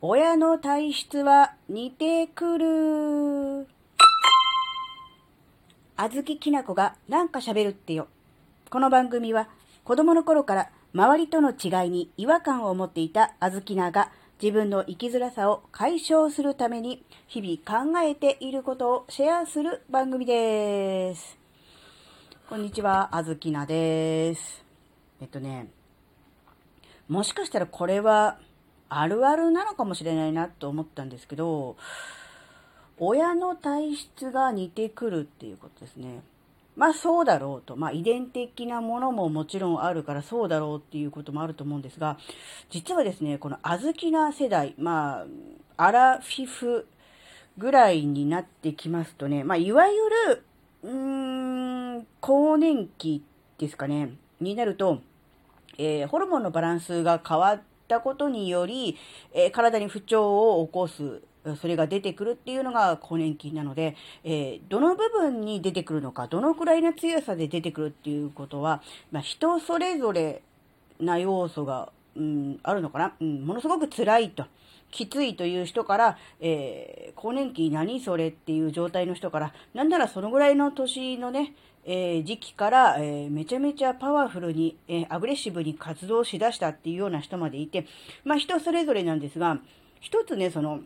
親の体質は似てくる。あずききなこがなんか喋るってよ。この番組は子供の頃から周りとの違いに違和感を持っていたあずきなが自分の生きづらさを解消するために日々考えていることをシェアする番組です。こんにちは、あずきなです。えっとね、もしかしたらこれはあるあるなのかもしれないなと思ったんですけど、親の体質が似てくるっていうことですね。まあそうだろうと。まあ遺伝的なものももちろんあるからそうだろうっていうこともあると思うんですが、実はですね、この小豆な世代、まあ、アラフィフぐらいになってきますとね、まあいわゆる、うーん、更年期ですかね、になると、えー、ホルモンのバランスが変わってたことにより、えー、体に不調を起こす、それが出てくるっていうのが更年期なので、えー、どの部分に出てくるのか、どのくらいの強さで出てくるっていうことは、まあ、人それぞれな要素が、うん、あるのかな、うん、ものすごく辛いと。きついという人から、えー、更年期何それっていう状態の人から、なんならそのぐらいの年のね、えー、時期から、えー、めちゃめちゃパワフルに、えー、アグレッシブに活動しだしたっていうような人までいて、まあ人それぞれなんですが、一つね、その、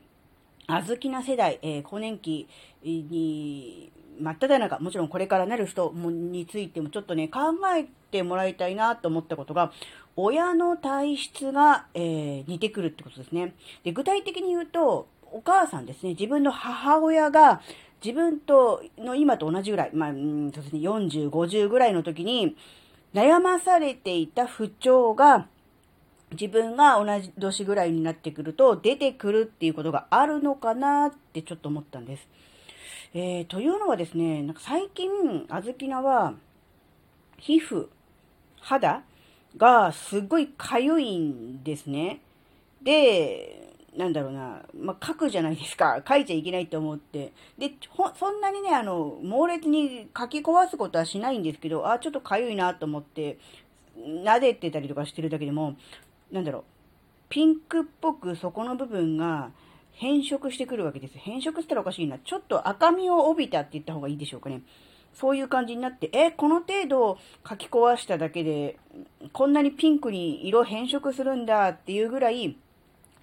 あずきな世代、えー、更年期に、真っ只中、もちろんこれからなる人についてもちょっとね、考えてもらいたいなと思ったことが、親の体質が、えー、似てくるってことですね。で、具体的に言うと、お母さんですね、自分の母親が、自分との今と同じぐらい、まあ、うんそうですね、40、50ぐらいの時に、悩まされていた不調が、自分が同じ年ぐらいになってくると出てくるっていうことがあるのかなってちょっと思ったんです。えー、というのはですね、なんか最近、あずきなは、皮膚、肌がすっごい痒いんですね。で、なんだろうな、まあ、書くじゃないですか。書いちゃいけないと思って。で、ほ、そんなにね、あの、猛烈に書き壊すことはしないんですけど、あ、ちょっと痒いなと思って、撫でてたりとかしてるだけでも、なんだろう、ピンクっぽくそこの部分が変色してくるわけです。変色したらおかしいな。ちょっと赤みを帯びたって言った方がいいでしょうかね。そういう感じになって、え、この程度書き壊しただけで、こんなにピンクに色変色するんだっていうぐらい、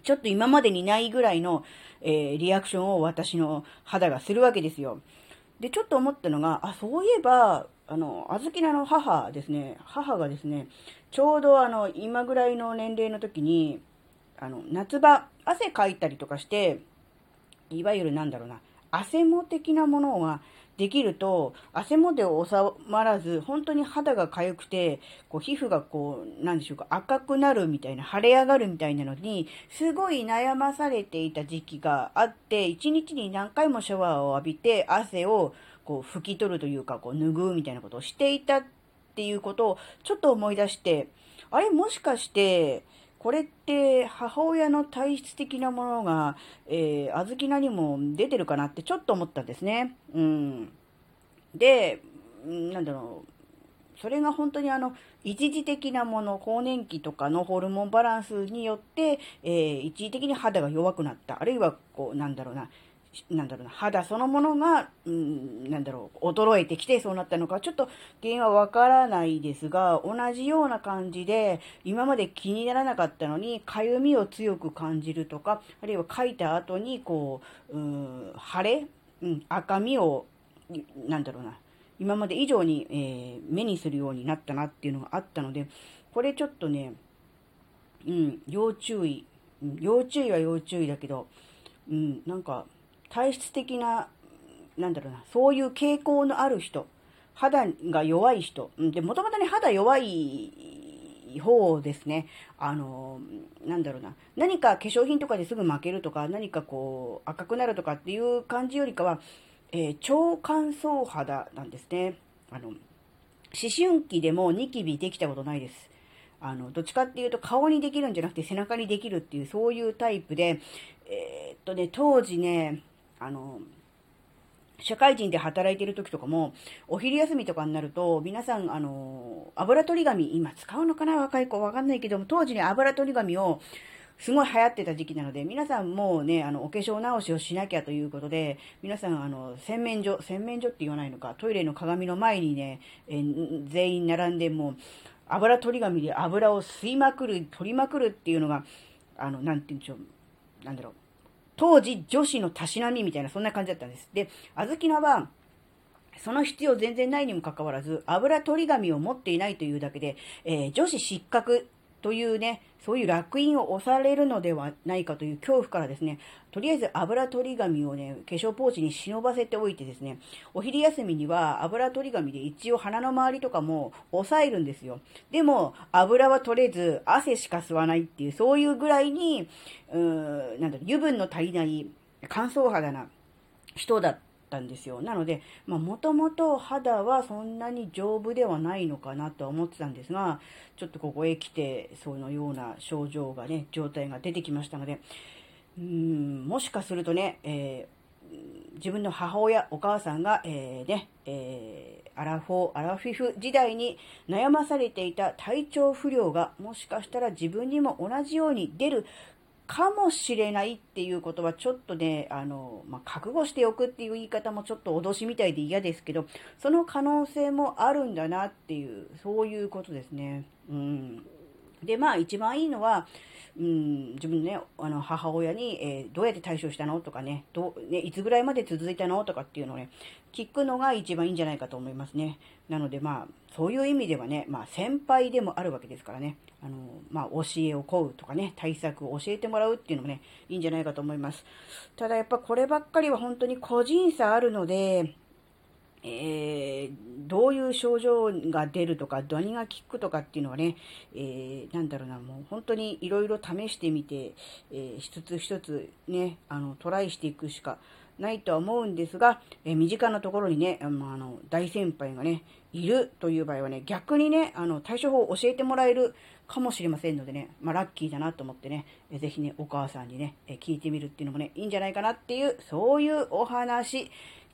ちょっと今までにないぐらいの、えー、リアクションを私の肌がするわけですよ。で、ちょっと思ったのが、あ、そういえば、あの、あずきなの母ですね、母がですね、ちょうどあの、今ぐらいの年齢の時に、あの、夏場、汗かいたりとかして、いわゆるなんだろうな、汗も的なものができると、汗もで収まらず、本当に肌が痒くて、こう皮膚がこう、なんでしょうか、赤くなるみたいな、腫れ上がるみたいなのに、すごい悩まされていた時期があって、一日に何回もシャワーを浴びて、汗をこう拭き取るというか、こう拭うみたいなことをしていたっていうことをちょっと思い出して、あれもしかして、これって母親の体質的なものが、えー、小豆菜にも出てるかなってちょっと思ったんですね。うん。で、なんだろう。それが本当にあの、一時的なもの、更年期とかのホルモンバランスによって、えー、一時的に肌が弱くなった。あるいは、こう、なんだろうな、なんだろうな、肌そのものが、うん、なんだろう、衰えてきてそうなったのか、ちょっと原因はわからないですが、同じような感じで、今まで気にならなかったのに、かゆみを強く感じるとか、あるいは書いた後に、こう、うん、腫れ、うん、赤みを、なんだろうな、今まで以上に、えー、目にするようになったなっていうのがあったので、これちょっとね、うん、要注意。要注意は要注意だけど、うん、なんか、体質的な、なんだろうな、そういう傾向のある人、肌が弱い人、で、もともとね、肌弱い方ですね。あの、なんだろうな。何か化粧品とかですぐ負けるとか、何かこう、赤くなるとかっていう感じよりかは、えー、超乾燥肌なんですね。あの、思春期でもニキビできたことないです。あの、どっちかっていうと顔にできるんじゃなくて背中にできるっていう、そういうタイプで、えー、っとね、当時ね、あの、社会人で働いてる時とかも、お昼休みとかになると、皆さん、あの、油取り紙、今使うのかな？若い子わかんないけども、当時ね、油取り紙をすごい流行ってた時期なので、皆さんもうね、あの、お化粧直しをしなきゃということで、皆さん、あの、洗面所、洗面所って言わないのか、トイレの鏡の前にね、え、全員並んで、もう、油取り紙で油を吸いまくる、取りまくるっていうのが、あの、なんて言うんでしょう、なんだろう。当時、女子のたしなみみたいな、そんな感じだったんです。で、あずきなは、その必要全然ないにもかかわらず、油取り紙を持っていないというだけで、えー、女子失格というね、そういう楽印を押されるのではないかという恐怖からですね、とりあえず油取り紙をね、化粧ポーチに忍ばせておいてですね、お昼休みには油取り紙で一応鼻の周りとかも押さえるんですよ。でも、油は取れず、汗しか吸わないっていう、そういうぐらいに、うーん、なんだろ、油分の足りない乾燥肌な人だったんですよ。なので、まあ、もともと肌はそんなに丈夫ではないのかなとは思ってたんですが、ちょっとここへ来て、そのような症状がね、状態が出てきましたので、うーん、もしかするとね、えー、自分の母親、お母さんが、えー、ね、えー、アラフォー、アラフィフ時代に悩まされていた体調不良が、もしかしたら自分にも同じように出るかもしれないっていうことはちょっとね、あの、まあ、覚悟しておくっていう言い方もちょっと脅しみたいで嫌ですけど、その可能性もあるんだなっていう、そういうことですね。うん。で、まあ一番いいのは、うん、自分のね、あの、母親に、えー、どうやって対処したのとかね、どう、ね、いつぐらいまで続いたのとかっていうのをね、聞くのが一番いいんじゃないかと思いますね。なのでまあ、そういう意味ではね、まあ先輩でもあるわけですからね、あの、まあ教えを請うとかね、対策を教えてもらうっていうのもね、いいんじゃないかと思います。ただやっぱこればっかりは本当に個人差あるので、えー、どういう症状が出るとか、何が効くとかっていうのはね、えー、なんだろうな、もう本当にいろいろ試してみて、えー、一つ一つね、あの、トライしていくしかないとは思うんですが、え、身近なところにね、あの、大先輩がね、いるという場合はね、逆にね、あの、対処法を教えてもらえるかもしれませんのでね、まあ、ラッキーだなと思ってね、えー、ぜひね、お母さんにね、え、聞いてみるっていうのもね、いいんじゃないかなっていう、そういうお話。